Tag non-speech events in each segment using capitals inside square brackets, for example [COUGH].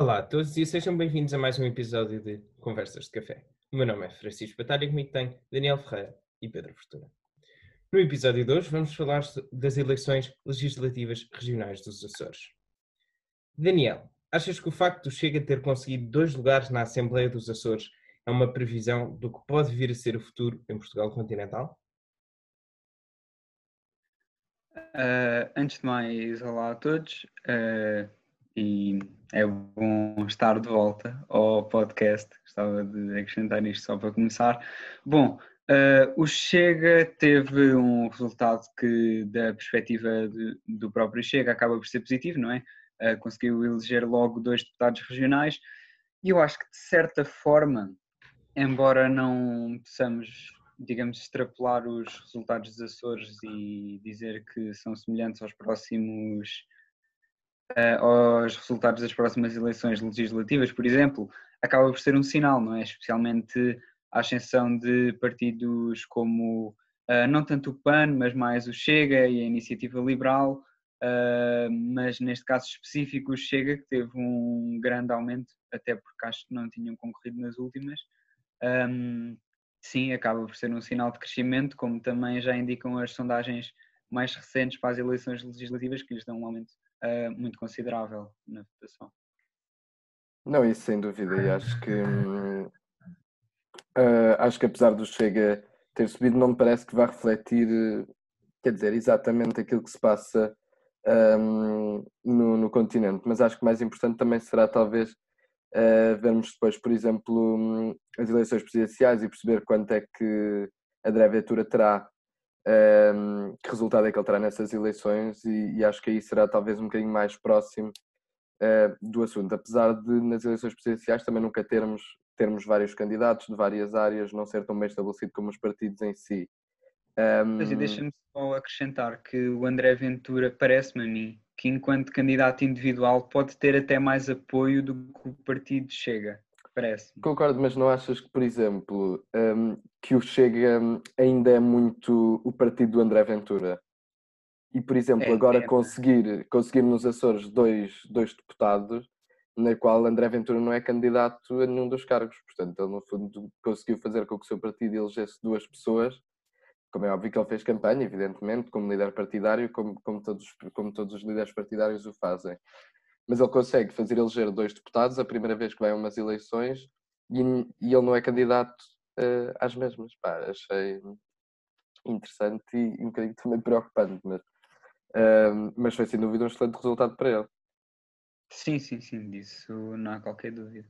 Olá a todos e sejam bem-vindos a mais um episódio de Conversas de Café. O meu nome é Francisco Batalha e comigo tem Daniel Ferreira e Pedro Fortuna. No episódio de hoje vamos falar das eleições legislativas regionais dos Açores. Daniel, achas que o facto do Chega ter conseguido dois lugares na Assembleia dos Açores é uma previsão do que pode vir a ser o futuro em Portugal continental? Uh, antes de mais, olá a todos. Uh, e é bom estar de volta ao podcast. Gostava de acrescentar isto só para começar. Bom, uh, o Chega teve um resultado que, da perspectiva de, do próprio Chega, acaba por ser positivo, não é? Uh, conseguiu eleger logo dois deputados regionais e eu acho que, de certa forma, embora não possamos, digamos, extrapolar os resultados dos Açores e dizer que são semelhantes aos próximos uh, aos resultados das próximas eleições legislativas, por exemplo, acaba por ser um sinal, não é? Especialmente a ascensão de partidos como uh, não tanto o PAN, mas mais o Chega e a Iniciativa Liberal, uh, mas neste caso específico o Chega, que teve um grande aumento, até porque acho que não tinham concorrido nas últimas. Um, sim, acaba por ser um sinal de crescimento, como também já indicam as sondagens mais recentes para as eleições legislativas, que lhes dão um aumento uh, muito considerável na votação. Não, isso sem dúvida, e acho que uh, acho que apesar do Chega ter subido, não me parece que vá refletir, quer dizer, exatamente aquilo que se passa um, no, no, continente, mas acho que mais importante também será talvez uh, vermos depois, por exemplo, um, as eleições presidenciais e perceber quanto é que a Ventura terá um, que resultado é que ele terá nessas eleições e, e, acho que aí será talvez um bocadinho mais próximo uh, do assunto, apesar de nas eleições presidenciais também nunca termos, termos vários candidatos de várias áreas, não ser tão bem estabelecido como os partidos em si. Um... Deixa-me só acrescentar que o André Ventura parece-me a mim que enquanto candidato individual pode ter até mais apoio do que o partido chega parece. Concordo, mas não achas que, por exemplo, um, que o Chega hum, ainda é muito o partido do André Ventura? E, por exemplo, é, agora é, conseguir, conseguir nos Açores dois, dois deputados, na qual André Ventura não é candidato a nenhum dos cargos. Portanto, ele, no fundo, conseguiu fazer com que o seu partido elegesse duas pessoas, como é óbvio que ele fez campanha, evidentemente, como líder partidário, como, como, todos, como todos os líderes partidários o fazem mas ele consegue fazer eleger dois deputados a primeira vez que vai a umas eleições e, e ele não é candidato uh, às mesmas. Pá, achei interessante e um bocadinho também preocupante, mas, uh, mas foi sem dúvida um excelente resultado para ele. Sim, sim, sim, disso não há qualquer dúvida.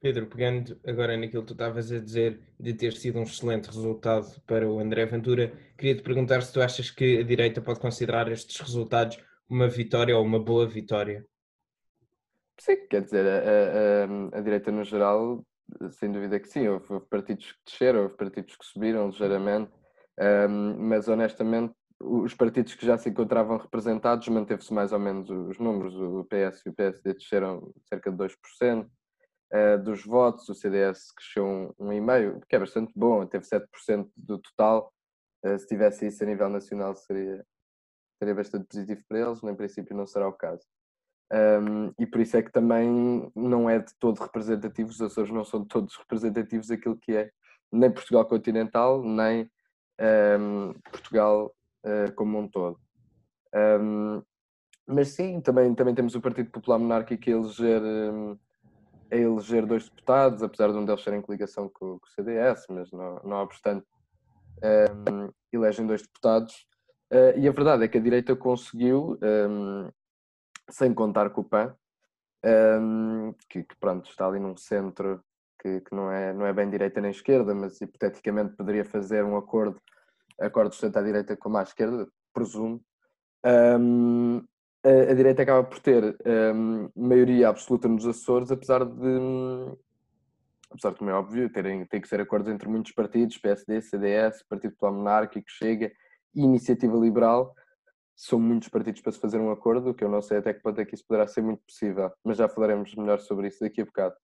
Pedro, pegando agora naquilo que tu estavas a dizer de ter sido um excelente resultado para o André Ventura, queria te perguntar se tu achas que a direita pode considerar estes resultados uma vitória ou uma boa vitória? Sim, quer dizer, a, a, a direita no geral, sem dúvida que sim, houve, partidos que desceram, houve partidos que subiram ligeiramente, um, mas honestamente os partidos que já se encontravam representados manteve-se mais ou menos os números, o PS e o PSD desceram cerca de 2%, uh, eh, dos votos, o CDS cresceu 1,5%, que é bastante bom, teve 7% do total, uh, se tivesse isso a nível nacional seria, seria bastante positivo para eles, no princípio não será o caso. Um, e por isso é que também não é de todo representativo, os Açores não são todos representativos daquilo que é nem Portugal continental, nem um, Portugal uh, como um todo. Um, mas sim, também, também temos o Partido Popular Monárquico a eleger, a eleger dois deputados, apesar de um deles ser em coligação com, com o CDS, mas não, não obstante, elegem dois deputados Uh, e a verdade é que a direita conseguiu, um, ehm, sem contar com o PAN, um, ehm, que, que, pronto, está ali num centro que, que, não, é, não é bem direita nem esquerda, mas hipoteticamente poderia fazer um acordo, acordos tanto à direita como à esquerda, presumo. Um, ehm, a, a, direita acaba por ter maioria absoluta nos Açores, apesar de, apesar de, como é óbvio, terem, tem que ser acordos entre muitos partidos, PSD, CDS, Partido Popular Monárquico, Chega, iniciativa liberal, são muitos partidos para se fazer um acordo, que eu não sei até que ponto é que isso poderá ser muito possível, mas já falaremos melhor sobre isso daqui a bocado.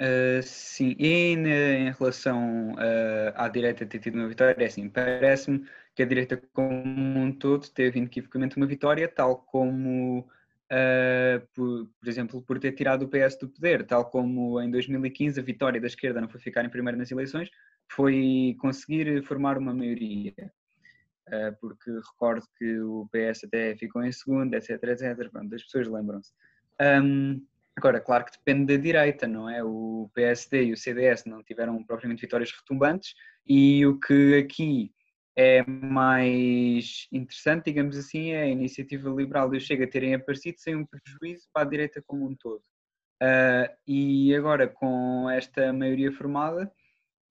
Uh, sim, e em relação uh, à direita ter tido uma vitória, é assim, parece-me que a direita como um todo teve inequivocamente uma vitória, tal como uh, por, por, exemplo, por ter tirado o PS do poder, tal como em 2015 a vitória da esquerda não foi ficar em primeiro nas eleições, foi conseguir formar uma maioria. Uh, porque recordo que o PS até ficou em segundo, etc, etc. Pronto, as pessoas lembram-se. Um, agora, claro que depende da direita, não é? O PSD e o CDS não tiveram propriamente vitórias retumbantes e o que aqui é mais interessante, digamos assim, é a iniciativa liberal e o Chega terem aparecido sem um prejuízo para a direita como um todo. Uh, e agora, com esta maioria formada,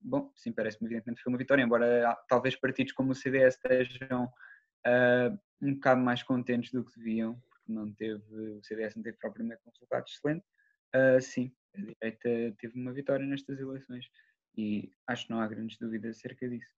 bom, sim, parece-me evidentemente foi uma vitória, embora talvez partidos como o CDS estejam uh, um bocado mais contentes do que deviam, porque não teve, o CDS não teve propriamente um resultado excelente, uh, sim, a direita teve uma vitória nestas eleições e acho que não há grandes dúvidas acerca disso.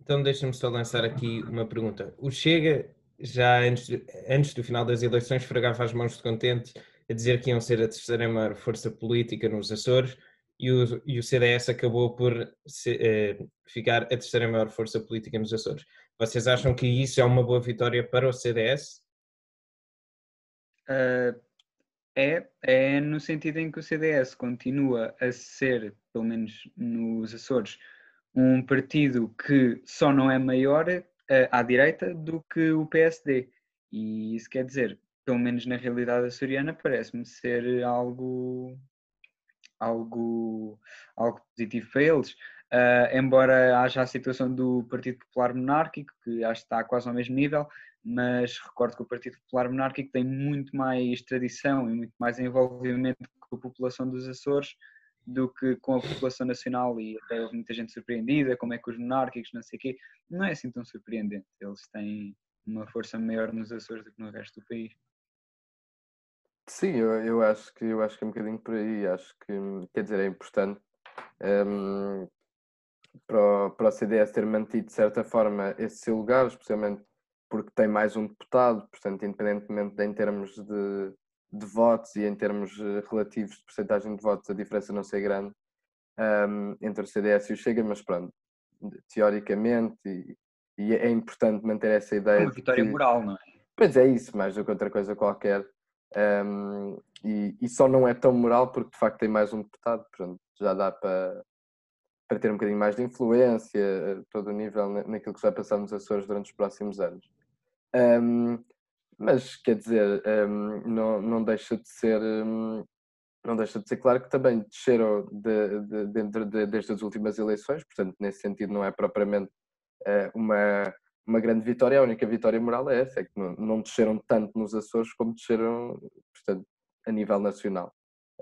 Então deixa-me só lançar aqui uma pergunta. O Chega, já antes, antes do final das eleições, fregava as mãos de contente a dizer que iam ser a terceira maior força política nos Açores e o, e o CDS acabou por se, eh, ficar a terceira maior força política nos Açores. Vocês acham que isso é uma boa vitória para o CDS? Uh, é, é no sentido em que o CDS continua a ser, pelo menos nos Açores, um partido que só não é maior uh, à direita do que o PSD. E isso quer dizer, pelo menos na realidade açoriana, parece-me ser algo, algo, algo positivo para eles. Uh, embora haja a situação do Partido Popular Monárquico, que acho que está quase ao mesmo nível, mas recordo que o Partido Popular Monárquico tem muito mais tradição e muito mais envolvimento com a população dos Açores do que com a população nacional e até houve muita gente surpreendida, como é que os monárquicos, não sei o quê, não é assim tão surpreendente. Eles têm uma força maior nos Açores do que no resto do país. Sim, eu, eu acho que eu acho que é um bocadinho por aí. Acho que quer dizer é importante um, para, o, para o CDS ter mantido de certa forma esse seu lugar, especialmente porque tem mais um deputado, portanto, independentemente de, em termos de, de votos e em termos eh, relativos de porcentagem de votos a diferença não ser grande um, entre o CDS e o Chega, mas pronto, teoricamente e, e é importante manter essa ideia. Uma vitória que, moral, não é? Pois é isso, mais do que outra coisa qualquer. Um, e, e, só não é tão moral porque de facto tem mais um deputado, pronto, já dá para, para ter um bocadinho mais de influência, eh, todo o nível naquilo que vai passar nos Açores durante os próximos anos. Um, mas quer dizer, um, não, não deixa de ser não deixa de ser claro que também desceram de, de, dentro de, destas últimas eleições, portanto, nesse sentido, não é propriamente uh, uma, uma grande vitória. A única vitória moral é essa, é que não, não desceram tanto nos Açores como desceram, portanto, a nível nacional.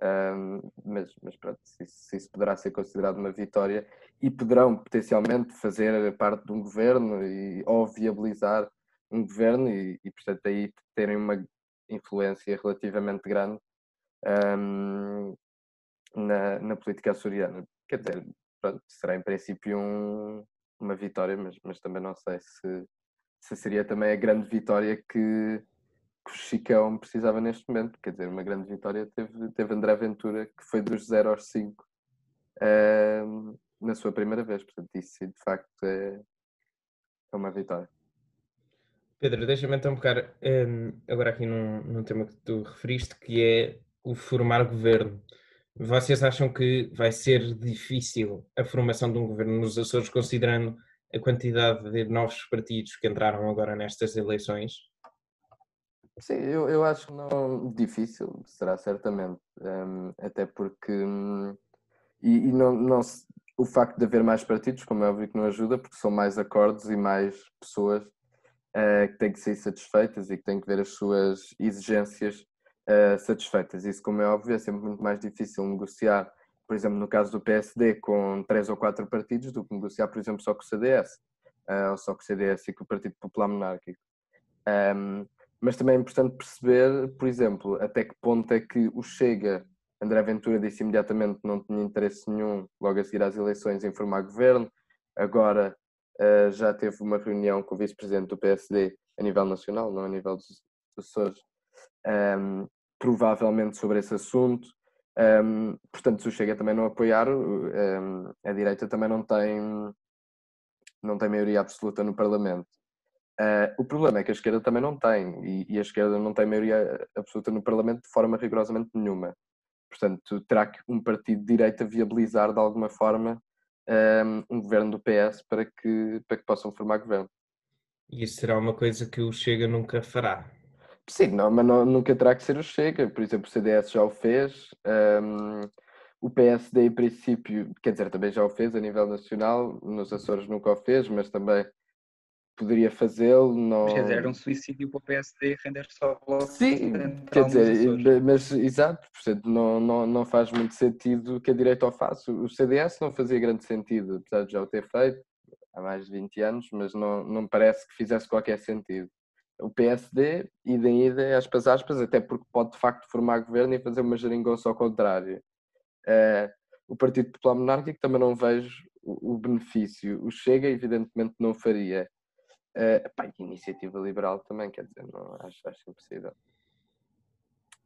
Um, mas, mas pronto, isso, isso poderá ser considerado uma vitória e poderão potencialmente fazer parte de um governo e, ou viabilizar um governo e, e, portanto, aí terem uma influência relativamente grande um, na, na política açoriana. Quer dizer, pronto, será em princípio um, uma vitória, mas, mas também não sei se, se seria também a grande vitória que, que o Chicão precisava neste momento. Quer dizer, uma grande vitória teve, teve André Ventura, que foi dos 0 aos 5 um, na sua primeira vez. Portanto, isso de facto é, é uma vitória. Pedro, deixa-me então pegar um, agora aqui num, num tema que tu referiste, que é o formar governo. Vocês acham que vai ser difícil a formação de um governo nos Açores, considerando a quantidade de novos partidos que entraram agora nestas eleições? Sim, eu, eu acho que não difícil, será certamente, um, até porque um, e, e, não, não o facto de haver mais partidos, como é óbvio que não ajuda, porque são mais acordos e mais pessoas uh, que têm que ser satisfeitas e que têm que ver as suas exigências uh, satisfeitas. Isso, como é óbvio, é sempre muito mais difícil negociar, por exemplo, no caso do PSD, com três ou quatro partidos, do que negociar, por exemplo, só com o CDS, uh, eh, ou só com o CDS e com o Partido Popular Monárquico. Um, ehm, mas também é importante perceber, por exemplo, até que ponto é que o Chega, André Ventura disse imediatamente que não tinha interesse nenhum, logo a seguir às eleições, em formar governo. Agora uh, já teve uma reunião com o vice-presidente do PSD a nível nacional, não a nível dos Açores, um, ehm, provavelmente sobre esse assunto. Um, portanto, se o Chega também não apoiar, um, a direita também não tem, não tem maioria absoluta no Parlamento. Uh, o problema é que a esquerda também não tem, e, e, a esquerda não tem maioria absoluta no Parlamento de forma rigorosamente nenhuma. Portanto, terá que um partido de direita viabilizar de alguma forma um, um governo do PS para que, para que possam formar governo. E isso será uma coisa que o Chega nunca fará? Sim, não, mas não, nunca terá que ser o Chega. Por exemplo, o CDS já o fez. Um, o PSD, em princípio, quer dizer, também já o fez a nível nacional. Nos Açores nunca o fez, mas também poderia fazê-lo. Não... Quer dizer, era um suicídio para o PSD render só logo. Sim, quer dizer, mas exato, portanto, não, não, não faz muito sentido que a direita o faça. O CDS não fazia grande sentido, apesar de já o ter feito há mais de 20 anos, mas não, não parece que fizesse qualquer sentido. O PSD, ida em ida, aspas, aspas, até porque pode de facto formar governo e fazer uma geringonça ao contrário. Uh, o Partido Popular Monárquico também não vejo o, o benefício. O Chega, evidentemente, não faria. Uh, pá, iniciativa liberal também, quer dizer, não, acho, acho impossível.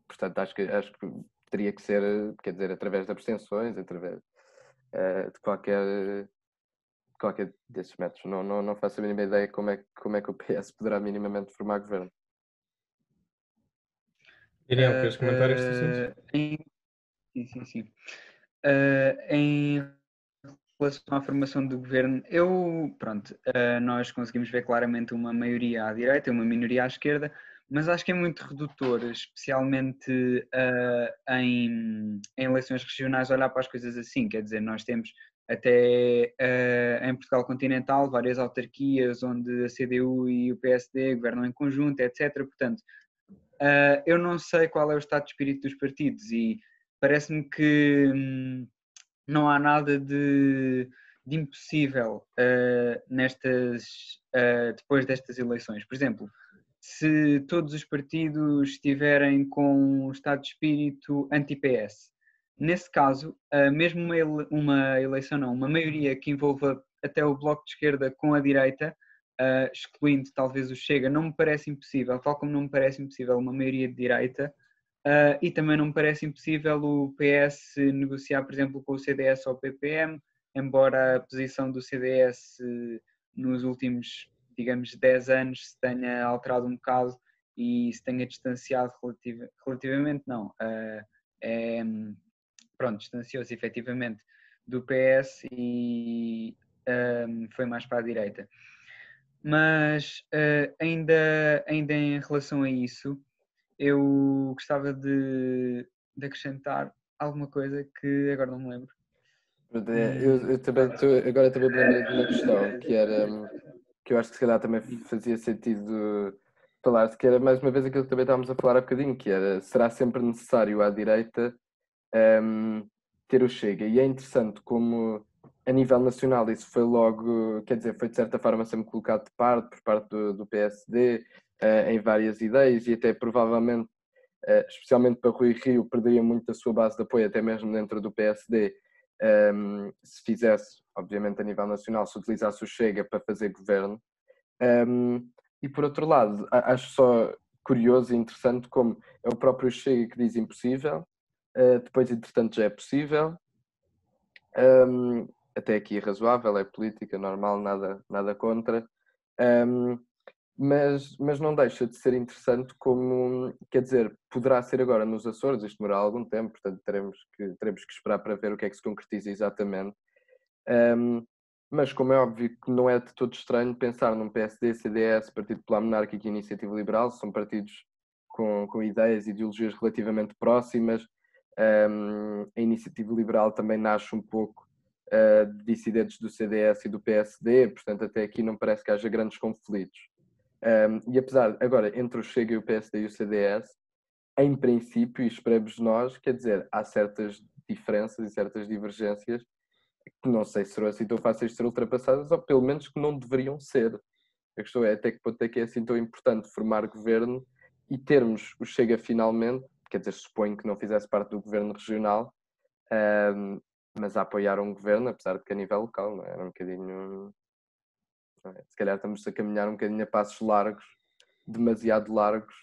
Portanto, acho que, acho que teria que ser, quer dizer, através de abstenções, através uh, de qualquer, qualquer desses métodos. Não, não, não faço a mínima ideia como é, como é que o [LAUGHS] PS poderá minimamente formar governo. Daniel, uh, queres comentar este assunto? Em... Sim, sim, sim. Uh, em relação à formação do governo, eu, pronto, uh, nós conseguimos ver claramente uma maioria à direita e uma minoria à esquerda, mas acho que é muito redutor, especialmente uh, em, em, eleições regionais, olhar para as coisas assim. Quer dizer, nós temos até uh, em Portugal continental várias autarquias onde a CDU e o PSD governam em conjunto, etc. Portanto, eu não sei qual é o estado de espírito dos partidos e parece-me que. Hum, não há nada de, de impossível uh, nestas, uh, depois destas eleições. Por exemplo, se todos os partidos estiverem com um estado de espírito anti-PS, nesse caso, uh, mesmo uma, ele, uma, eleição, não, uma maioria que envolva até o bloco de esquerda com a direita, excluindo talvez o Chega, não me parece impossível, tal como não me parece impossível uma maioria de direita Uh, e também não me parece impossível o PS negociar, por exemplo, com o CDS ou o PPM, embora a posição do CDS nos últimos, digamos, 10 anos se tenha alterado um bocado e se tenha distanciado relativ relativamente, não. É, pronto, distanciou-se efetivamente do PS e um, foi mais para a direita. Mas uh, ainda, ainda em relação a isso, eu gostava de, de acrescentar alguma coisa que agora não me lembro. Eu, eu também agora também me de uma questão que era que eu acho que se calhar também fazia sentido falar, que era mais uma vez aquilo que também estávamos a falar há bocadinho, que era será sempre necessário à direita um, ter o Chega. E é interessante como a nível nacional isso foi logo, quer dizer, foi de certa forma sempre colocado de parte por parte do, do PSD, uh, em várias ideias e até provavelmente, uh, especialmente para Rui Rio, perderia muito a sua base de apoio, até mesmo dentro do PSD, um, ehm, se fizesse, obviamente a nível nacional, se utilizasse o Chega para fazer governo. Um, ehm, e por outro lado, acho só curioso e interessante como é o próprio Chega que diz impossível, uh, depois entretanto já é possível. Um, até aqui é razoável, é política, normal, nada, nada contra. Um, mas, mas não deixa de ser interessante como, quer dizer, poderá ser agora nos Açores, isto demorará algum tempo, portanto teremos que, teremos que esperar para ver o que é que se concretiza exatamente. Um, mas como é óbvio que não é de todo estranho pensar num PSD, CDS, Partido Popular Monárquico e Iniciativa Liberal, são partidos com, com ideias e ideologias relativamente próximas. Um, a Iniciativa Liberal também nasce um pouco uh, de dissidentes do CDS e do PSD, portanto até aqui não parece que haja grandes conflitos. Um, e apesar, agora, entre o Chega e o PSD e o CDS, em princípio, e esperemos nós, quer dizer, há certas diferenças e certas divergências que não sei se serão assim tão fáceis de ser ultrapassadas, ou pelo menos que não deveriam ser. A questão é até que ponto é que é assim tão importante formar governo e termos o Chega finalmente, quer dizer, suponho que não fizesse parte do governo regional, um, mas a apoiar um governo, apesar de que a nível local, não é? era um bocadinho é? Se calhar estamos a caminhar um bocadinho a passos largos, demasiado largos,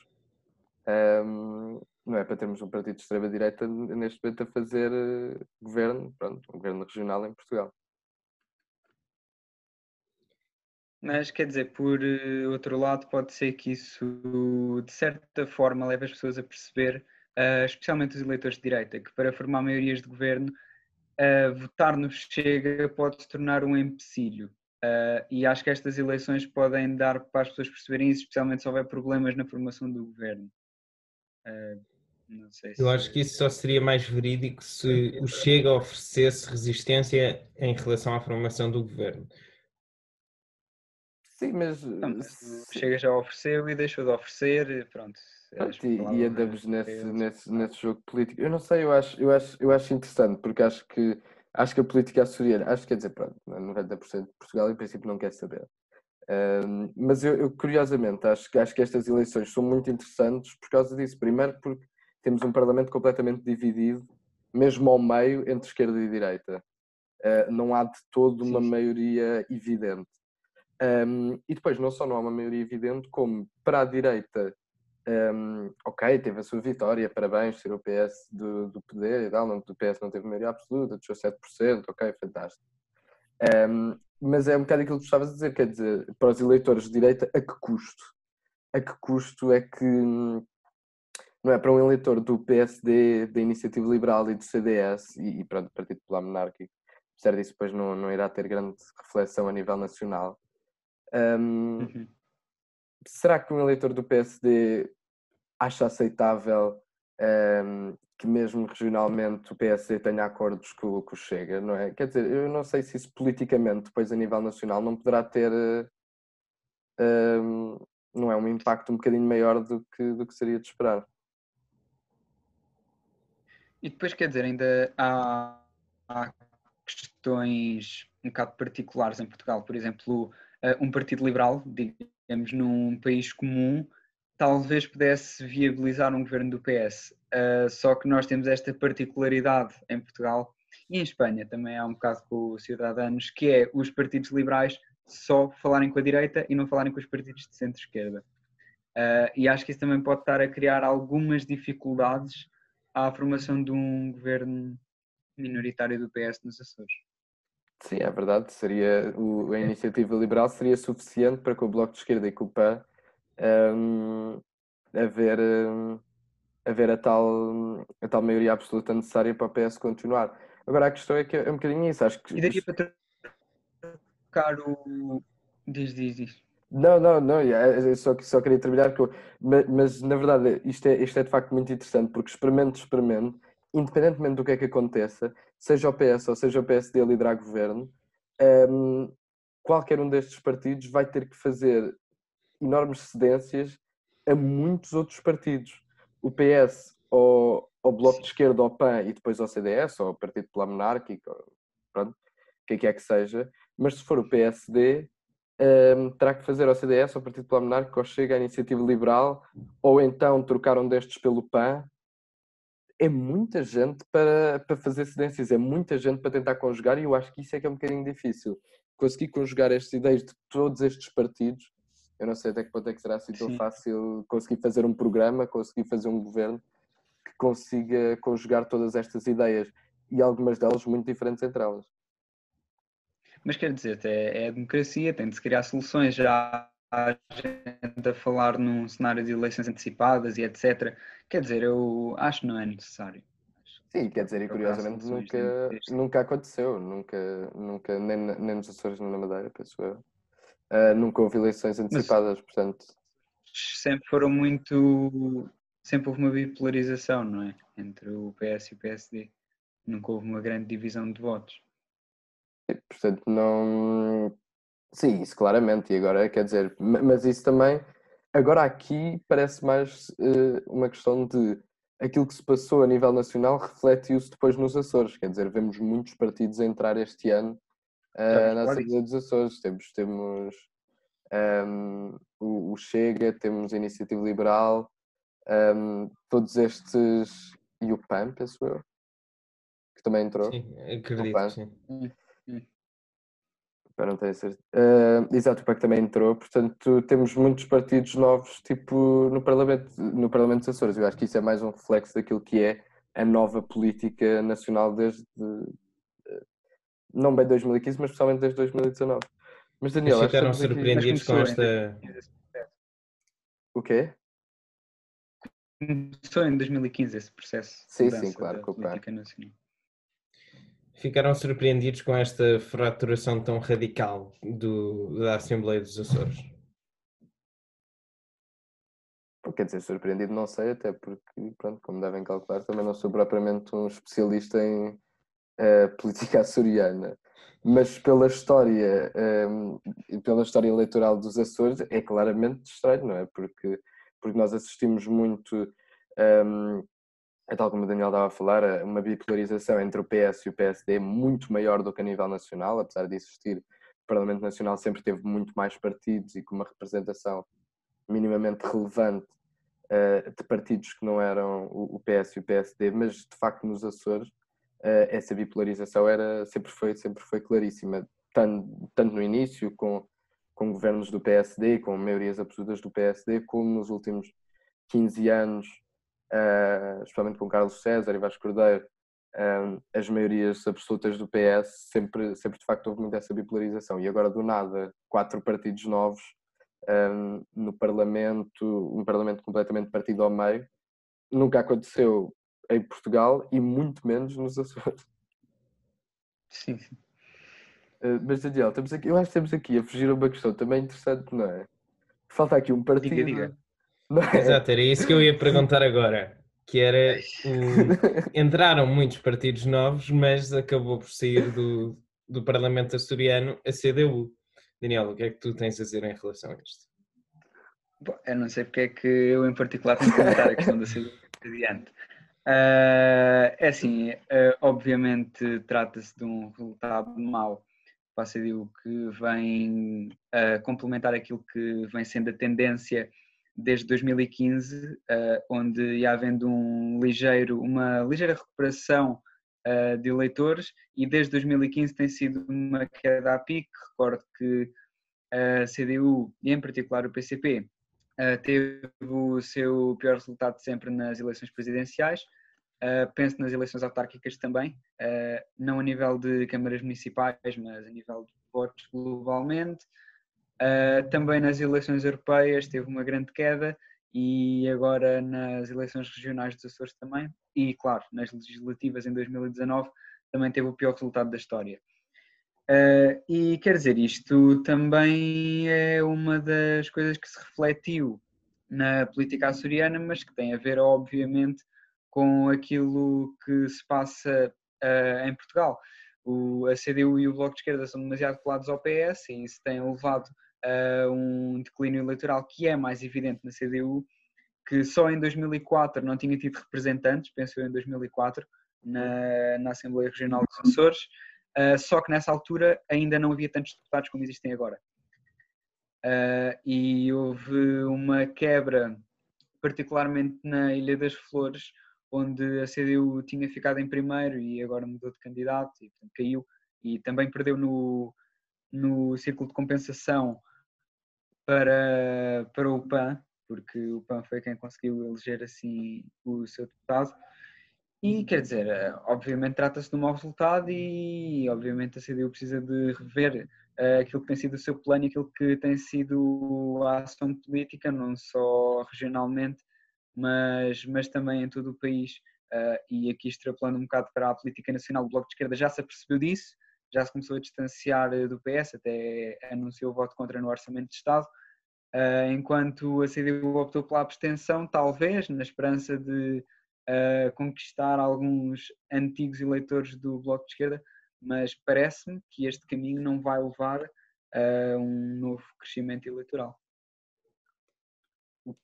um, não é para termos um partido de extrema-direita neste momento a fazer uh, governo, pronto, um governo regional em Portugal. Mas quer dizer, por eh, outro lado, pode ser que isso de certa forma leve as pessoas a perceber, uh, especialmente os eleitores de direita, que para formar maiorias de governo, uh, votar no Chega pode se tornar um empecilho. Uh, e acho que estas eleições podem dar para as pessoas perceberem isso, especialmente se houver problemas na formação do governo. Eu acho que isso só seria mais verídico se o Chega oferecesse resistência em relação à formação do governo. Sim, mas. Não, Chega já ofereceu e deixou de oferecer, pronto. pronto e, e andamos nesse, nesse, nesse jogo político. Eu não sei, eu acho, eu acho, eu acho interessante, porque acho que acho que a política açoriana, acho que quer dizer, pronto, 90% de Portugal em princípio não quer saber. Um, mas eu, eu, curiosamente acho, acho que estas eleições são muito interessantes por causa disso. Primeiro porque temos um Parlamento completamente dividido, mesmo ao meio, entre esquerda e direita. Uh, não há de todo uma sim, maioria evidente. Um, e depois, não só não há uma maioria evidente, como para a direita, um, ok, teve a sua vitória, parabéns, ser o PS do, do poder e tal, não, PS não teve maioria absoluta, deixou 7%, ok, fantástico. Um, mas é um bocado aquilo que tu estavas a dizer, quer dizer, para os eleitores de direita, a que custo? A que custo é que não é para um eleitor do PSD, da Iniciativa Liberal e do CDS e, e pronto, Partido Popular Monárquico, apesar disso depois não, não irá ter grande reflexão a nível nacional. Um, uhum. Será que um eleitor do PSD acha aceitável um, que mesmo regionalmente o PSD tenha acordos com, com o Chega, não é? Quer dizer, eu não sei se isso politicamente depois a nível nacional não poderá ter um, não é um impacto um bocadinho maior do que, do que seria de esperar. E depois, quer dizer, ainda há, há questões um bocado particulares em Portugal. Por exemplo, uh, um partido liberal, digamos, num país comum, talvez pudesse viabilizar um governo do PS. Uh, só que nós temos esta particularidade em Portugal e em Espanha também há um bocado com os cidadãos, que é os partidos liberais só falarem com a direita e não falarem com os partidos de centro-esquerda. Uh, e acho que isso também pode estar a criar algumas dificuldades à formação de um governo minoritário do PS nos Açores. Sim, é verdade. Seria, o, a iniciativa liberal seria suficiente para que o Bloco de Esquerda e o PAN um, haver, um, haver a, tal, a tal maioria absoluta necessária para o PS continuar. Agora a questão é que é um bocadinho isso. Acho que... E daqui para trocar o. Diz, diz, diz. Não, não, não, eu só, só queria terminar com. Mas, mas, na verdade isto é, isto é de facto muito interessante, porque experimento, experimento, independentemente do que é que aconteça, seja o PS ou seja o PSD a liderar governo, um, qualquer um destes partidos vai ter que fazer enormes cedências a muitos outros partidos. O PS ou ao Bloco de Esquerda, ao PAN e depois ao CDS, ou ao Partido Popular Monárquico, pronto, o que é que é que seja, mas se for o PSD, um, terá que fazer ao CDS, ao Partido Popular Monárquico, ou Chega à Iniciativa Liberal, ou então trocar um destes pelo PAN. É muita gente para, para fazer cedências, é muita gente para tentar conjugar, e eu acho que isso é que é um bocadinho difícil. Conseguir conjugar estas ideias de todos estes partidos, eu não sei até que ponto é que será assim tão fácil conseguir fazer um programa, conseguir fazer um governo que consiga conjugar todas estas ideias, e algumas delas muito diferentes entre elas. Mas quer dizer, é, é a democracia, tem de se criar soluções. Já há gente a falar num cenário de eleições antecipadas e etc. Quer dizer, eu acho que não é necessário. Sim, quer dizer, e curiosamente nunca, nunca aconteceu, nunca, nunca nem, nem nos Açores nem na Madeira, penso eu. Uh, nunca houve eleições antecipadas, Mas, portanto. Sempre foram muito. Sempre houve uma bipolarização, não é? Entre o PS e o PSD. Nunca houve uma grande divisão de votos. Portanto, não. Sim, isso claramente. E agora, quer dizer, mas isso também. Agora aqui parece mais uh, uma questão de aquilo que se passou a nível nacional reflete-se depois nos Açores. Quer dizer, vemos muitos partidos a entrar este ano uh, na Assembleia dos Açores. Temos, temos um, ehm, o, o, Chega, temos a Iniciativa Liberal, um, ehm, todos estes. E o PAN, penso eu, que também entrou. Sim, acredito, sim. Para não ter certeza. Uh, exato, o PAC também entrou, portanto temos muitos partidos novos, tipo no Parlamento, no Parlamento dos Açores. Eu acho que isso é mais um reflexo daquilo que é a nova política nacional desde, não bem 2015, mas especialmente desde 2019. Mas Daniel, que ficaram estamos aqui- surpreendidos com esta. O quê? Começou em 2015 esse processo. Sim, sim, claro, com o PAN. Ficaram surpreendidos com esta fraturação tão radical do, da Assembleia dos Açores. Quer dizer, surpreendido não sei, até porque, pronto, como devem calcular, também não sou propriamente um especialista em eh, [LAUGHS] política açoriana. Mas pela história ehm, e pela história eleitoral dos Açores é claramente estranho, não é? Porque, porque nós assistimos muito, ehm, é tal como o Daniel estava a falar, a uma bipolarização entre o PS e o PSD muito maior do que a nível nacional, apesar de existir, o Parlamento Nacional sempre teve muito mais partidos e com uma representação minimamente relevante eh, de partidos que não eram o o PS e o PSD, mas de facto nos Açores eh, essa bipolarização era, sempre, foi, sempre foi claríssima, tanto, tanto no início com, com governos do PSD, com maiorias absolutas do PSD, como nos últimos 15 anos, eh, especialmente com Carlos César e Vasco Cordeiro, eh, as maiorias absolutas do PS, sempre, sempre de facto houve muito essa bipolarização. E agora, do nada, quatro partidos novos um, no Parlamento, um Parlamento completamente partido ao meio. Nunca aconteceu em Portugal e muito menos nos Açores. Sim, sim. Uh, mas Daniel, estamos aqui, eu acho que estamos aqui a fugir a uma questão também interessante, não é? Falta aqui um partido. Diga, diga. Exato, era isso que eu ia perguntar agora. Que era. o- Entraram muitos partidos novos, mas acabou por sair do, do Parlamento açoriano a CDU. Daniel, o que é que tu tens a dizer em relação a isto? Bom, eu não sei porque é que eu em particular tenho que comentar a questão da saúde adiante. Ah, é assim, ah, obviamente trata-se de um resultado mau para a CDU que vem ah, complementar aquilo que vem sendo a tendência desde 2015, ah, onde ia havendo um ligeiro, uma ligeira recuperação ah, de eleitores e desde 2015 tem sido uma queda a pique. Recordo que a CDU e em particular o PCP teve o seu pior resultado sempre nas eleições presidenciais. Penso nas eleições autárquicas também, não a nível de câmaras municipais, mas a nível de votos globalmente. Uh, também nas eleições europeias teve uma grande queda e agora nas eleições regionais dos Açores também. E, claro, nas legislativas em 2019 também teve o pior resultado da história. Uh, e quer dizer, isto também é uma das coisas que se refletiu na política açoriana, mas que tem a ver, obviamente, com aquilo que se passa uh, em Portugal. O, a CDU e o Bloco de Esquerda são demasiado colados ao PS e isso tem levado a um declínio eleitoral que é mais evidente na CDU, que só em 2004 não tinha tido representantes, penso eu em 2004, na, na Assembleia Regional dos Açores. Uh, só que nessa altura ainda não havia tantos deputados como existem agora. Uh, e houve uma quebra, particularmente na Ilha das Flores, onde a CDU tinha ficado em primeiro e agora mudou de candidato e portanto, caiu. E também perdeu no, no círculo de compensação para, para o PAN, porque o PAN foi quem conseguiu eleger assim o seu deputado. E quer dizer, obviamente trata-se de um mau resultado e obviamente a CDU precisa de rever uh, aquilo que tem sido o seu plano e aquilo que tem sido a ação política, não só regionalmente, mas, mas também em todo o país. Uh, e aqui extrapolando um bocado para a política nacional, o Bloco de Esquerda já se apercebeu disso, já se começou a distanciar do PS, até anunciou o voto contra no Orçamento de Estado, uh, enquanto a CDU optou pela abstenção, talvez, na esperança de uh, conquistar alguns antigos eleitores do Bloco de Esquerda, mas parece-me que este caminho não vai levar a um novo crescimento eleitoral.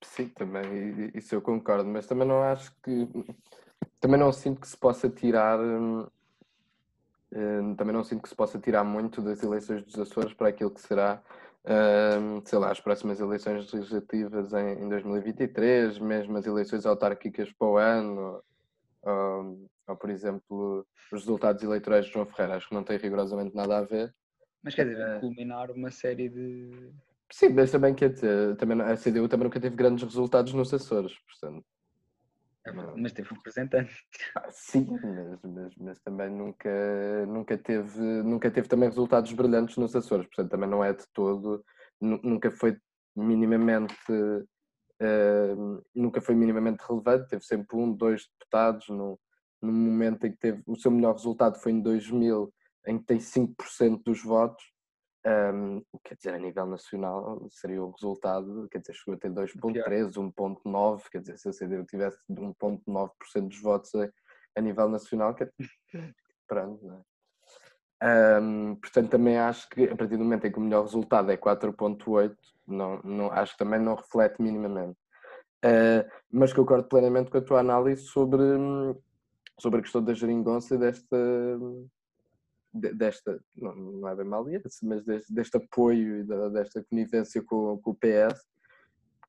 Sim, também, isso eu concordo, mas também não acho que. Também não sinto que se possa tirar. hum, Também não sinto que se possa tirar muito das eleições dos Açores para aquilo que será, sei lá, as próximas eleições legislativas em em 2023, mesmo as eleições autárquicas para o ano, ou, ou, por exemplo, os resultados eleitorais de João Ferreira. Acho que não tem rigorosamente nada a ver. Mas quer dizer, culminar uma série de. Sim, mas também quer dizer, também, a CDU também nunca teve grandes resultados nos Açores, portanto. É mas teve representante. Ah, sim, mas, mas, mas, também nunca, nunca, teve, nunca teve também resultados brilhantes nos Açores, portanto também não é de todo, nunca foi minimamente uh, nunca foi minimamente relevante, teve sempre um, dois deputados no, no momento em que teve o seu melhor resultado foi em 2000, em que tem 5% dos votos, um, quer dizer, a nível nacional seria o resultado, quer dizer, chegou a ter 2.3, 1.9, quer dizer, se a CDU tivesse 1.9% dos votos a, a, nível nacional, que [LAUGHS] pronto, não é? Um, portanto, também acho que a partir do momento em que o melhor resultado é 4.8, não, não, acho que também não reflete minimamente. Uh, mas concordo plenamente com a tua análise sobre, sobre a questão da geringonça e desta, desta, não, não é bem mal mas deste, deste apoio e desta conivência com, com, o PS,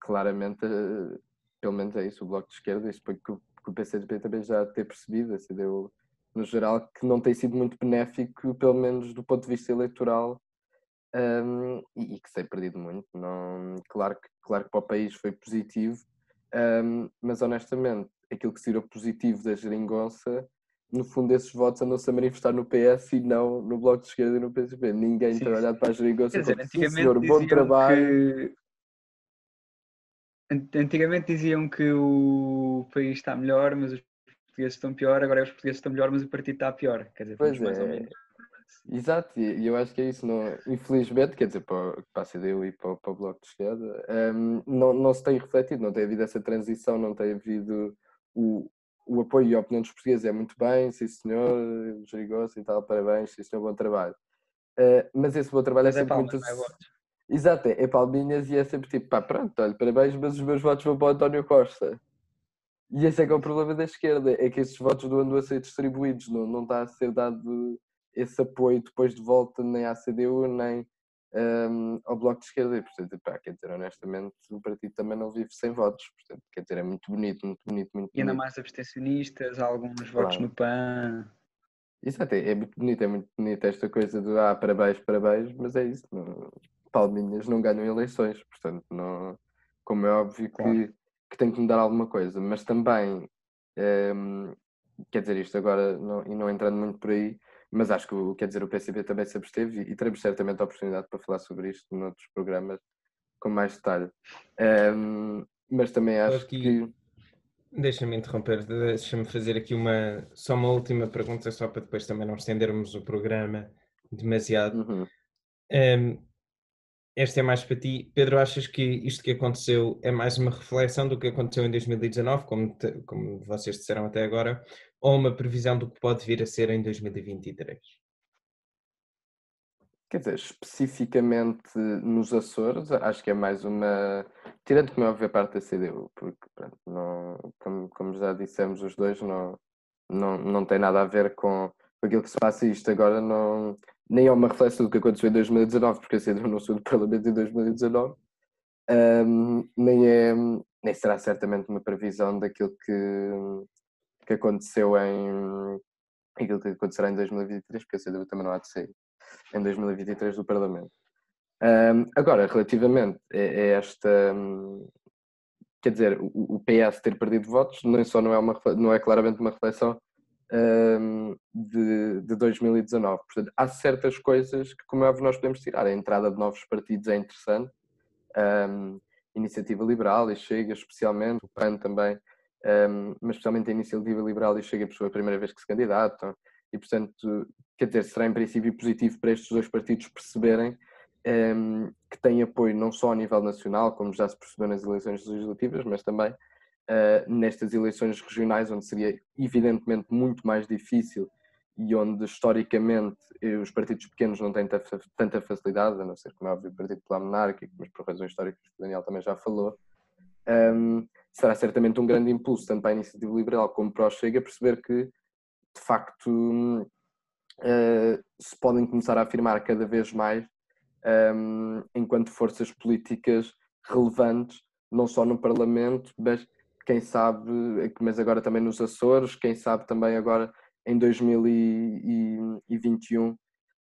claramente, eh, pelo menos é isso, o Bloco de Esquerda, foi que, que o PCP também já ter percebido, assim, deu, no geral, que não tem sido muito benéfico, pelo menos do ponto de vista eleitoral, um, e, e, que tem perdido muito. Não, claro, que, claro que para o país foi positivo, um, mas honestamente, aquilo que se positivo da geringonça no fundo, esses votos andam-se a manifestar no PS e não no Bloco de Esquerda e no PSP. Ninguém sim, tem olhado para a geringonça e sim, senhor, bom trabalho. Que... Antigamente diziam que o país está melhor, mas os portugueses estão pior, agora os portugueses estão melhor, mas o partido está pior. Quer dizer, pois é. Exato, e eu acho que é isso. Não, infelizmente, quer dizer, para, para a CDU e para, para o Bloco de Esquerda, um, não, não se tem refletido, não tem havido essa transição, não tem havido o, o apoio e a opinião dos portugueses é muito bem, sim senhor, Jerigoso e tal, parabéns, sim senhor, bom trabalho. Uh, mas esse bom trabalho é mas é sempre é palmas, muito. É Exato, é, é palminhas e é sempre tipo, pá, pronto, olha, parabéns, mas os meus votos vão para o António Costa. E esse é que é o problema da esquerda, é que esses votos não andam a ser distribuídos, não, não está a ser dado esse apoio depois de volta nem à CDU, nem um, ao Bloco de Esquerda. E, portanto, pá, quer dizer, honestamente, o partido também não vive sem votos. Portanto, quer dizer, é muito bonito, muito bonito, muito bonito. E ainda mais abstencionistas, alguns claro. votos no PAN. Exato, é, é muito bonito, é muito bonito esta coisa do ah, parabéns, parabéns, mas é isso. Não, palminhas não ganham eleições, portanto, não, como é óbvio claro. que, que tem que mudar alguma coisa, mas também, um, quer dizer, isto agora, não, e não entrando muito por aí, mas acho que, o, quer dizer, o PCB também se absteve e, e teremos certamente a oportunidade para falar sobre isto noutros programas com mais detalhe. Um, mas também acho aqui, que. Deixa-me interromper, deixa-me fazer aqui uma só uma última pergunta, só para depois também não estendermos o programa demasiado. Uhum. Um, esta é mais para ti. Pedro, achas que isto que aconteceu é mais uma reflexão do que aconteceu em 2019, como, te, como vocês disseram até agora, ou uma previsão do que pode vir a ser em 2023? Quer dizer, especificamente nos Açores, acho que é mais uma. Tirando como é óbvio a parte da CDU, porque, pronto, não, como, como, já dissemos os dois, não, não, não tem nada a ver com, aquilo que se passa. Isto agora não, nem é uma reflexão do que aconteceu em 2019, porque a CDU não saiu do Parlamento em 2019, um, nem, é, nem será certamente uma previsão daquilo que, que aconteceu em aquilo que acontecerá em 2023, porque a CDU também não há de sair em 2023 do Parlamento. Um, agora, relativamente a, esta, quer dizer, o, o, PS ter perdido votos, nem só não é, uma, não é claramente uma reflexão um, de, de 2019. Portanto, há certas coisas que, como é óbvio, nós podemos tirar. A entrada de novos partidos é interessante. Um, Iniciativa Liberal e Chega, especialmente, o PAN também um, mas especialmente a Iniciativa Liberal e Chega por sua primeira vez que se candidatam, e portanto, quer dizer, será em princípio positivo para estes dois partidos perceberem um, que têm apoio não só a nível nacional, como já se percebeu nas eleições legislativas, mas também uh, nestas eleições regionais, onde seria evidentemente muito mais difícil e onde historicamente os partidos pequenos não têm tanta facilidade, a não ser como é óbvio o Partido Popular Monárquico, mas por razões históricas que o Daniel também já falou, um, será certamente um grande impulso tanto para a iniciativa liberal como para o Chega perceber que, de facto, uh, se podem começar a afirmar cada vez mais um, enquanto forças políticas relevantes, não só no Parlamento, mas quem sabe, mas agora também nos Açores, quem sabe também agora em 2021,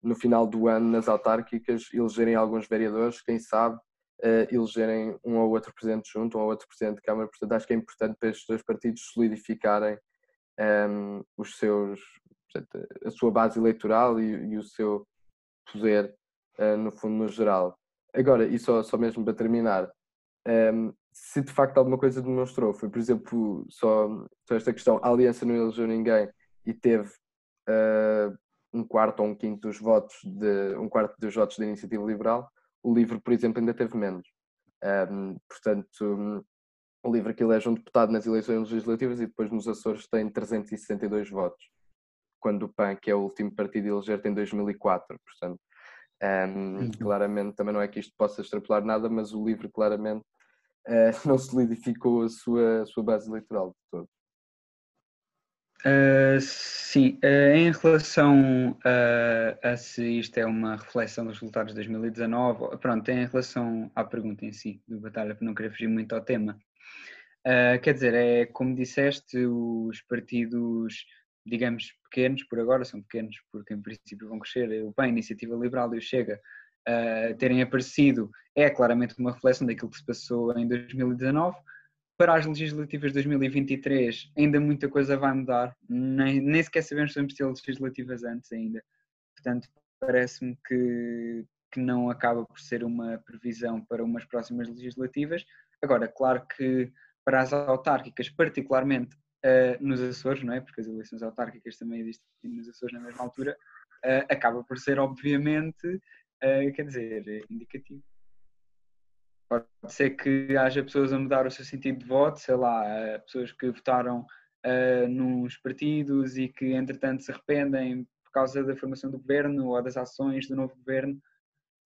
no final do ano, nas autárquicas, elegerem alguns vereadores, quem sabe uh, elegerem um ou outro presidente junto, um ou outro presidente de Câmara. Portanto, acho que é importante para estes dois partidos solidificarem um, ehm, os seus, portanto, a sua base eleitoral e, e o seu poder, uh, no fundo, no geral. Agora, e só, só mesmo para terminar, um, ehm, se de facto alguma coisa demonstrou, foi, por exemplo, só, só esta questão: a Aliança não elegeu ninguém e teve uh, um quarto ou um quinto dos votos de um quarto dos votos da iniciativa liberal, o livro, por exemplo, ainda teve menos. Um, portanto, o livro que elege um deputado nas eleições legislativas e depois nos Açores tem 362 votos, quando o PAN, que é o último partido a eleger, tem 2004. Portanto, um, claramente também não é que isto possa extrapolar nada, mas o livro claramente uh, [LAUGHS] não solidificou a sua, a sua base eleitoral de todo. Uh, sim, uh, em relação a, se isto é uma reflexão dos resultados de 2019, pronto, em relação à pergunta em si do Batalha, para não querer fugir muito ao tema, uh, quer dizer, é como disseste, os partidos, digamos, pequenos, por agora são pequenos, porque em princípio vão crescer, o PAN, a Iniciativa Liberal e o Chega, terem aparecido, é claramente uma reflexão daquilo que se passou em 2019 para as legislativas de 2023 ainda muita coisa vai mudar, nem, nem sequer sabemos se vamos ter legislativas antes ainda. Portanto, parece-me que, que não acaba por ser uma previsão para umas próximas legislativas. Agora, claro que para as autárquicas, particularmente uh, nos Açores, não é? Porque as eleições autárquicas também existem nos Açores na mesma altura, uh, acaba por ser, obviamente, uh, quer dizer, indicativo. Pode ser que haja pessoas a mudar o seu sentido de voto, sei lá, eh, pessoas que votaram uh, nos partidos e que entretanto se arrependem por causa da formação do governo ou das ações do novo governo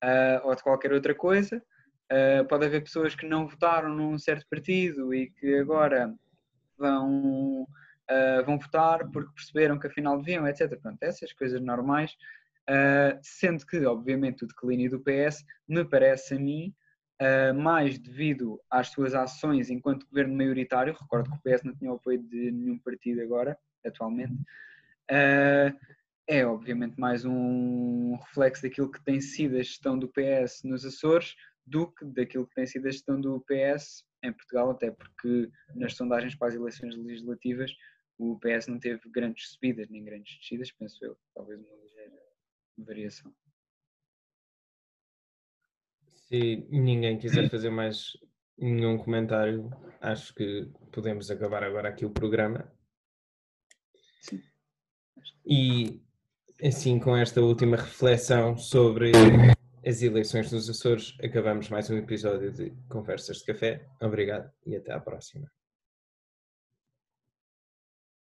uh, ou de qualquer outra coisa. Uh, pode haver pessoas que não votaram num certo partido e que agora vão, vão votar porque perceberam que afinal deviam, etc. Pronto, essas coisas normais. sendo que, obviamente, o declínio do PS me parece a mim uh, mais devido às suas ações enquanto governo maioritário, recordo que o PS não tinha o apoio de nenhum partido agora, atualmente, uh, é obviamente mais um reflexo daquilo que tem sido a gestão do PS nos Açores do que daquilo que tem sido a gestão do PS em Portugal, até porque nas sondagens para as eleições legislativas o PS não teve grandes subidas nem grandes descidas, penso eu, talvez uma ligeira variação. Se ninguém quiser fazer mais nenhum comentário, acho que podemos acabar agora aqui o programa. Sim. E assim, com esta última reflexão sobre as eleições nos Açores, acabamos mais um episódio de Conversas de Café. Obrigado e até à próxima.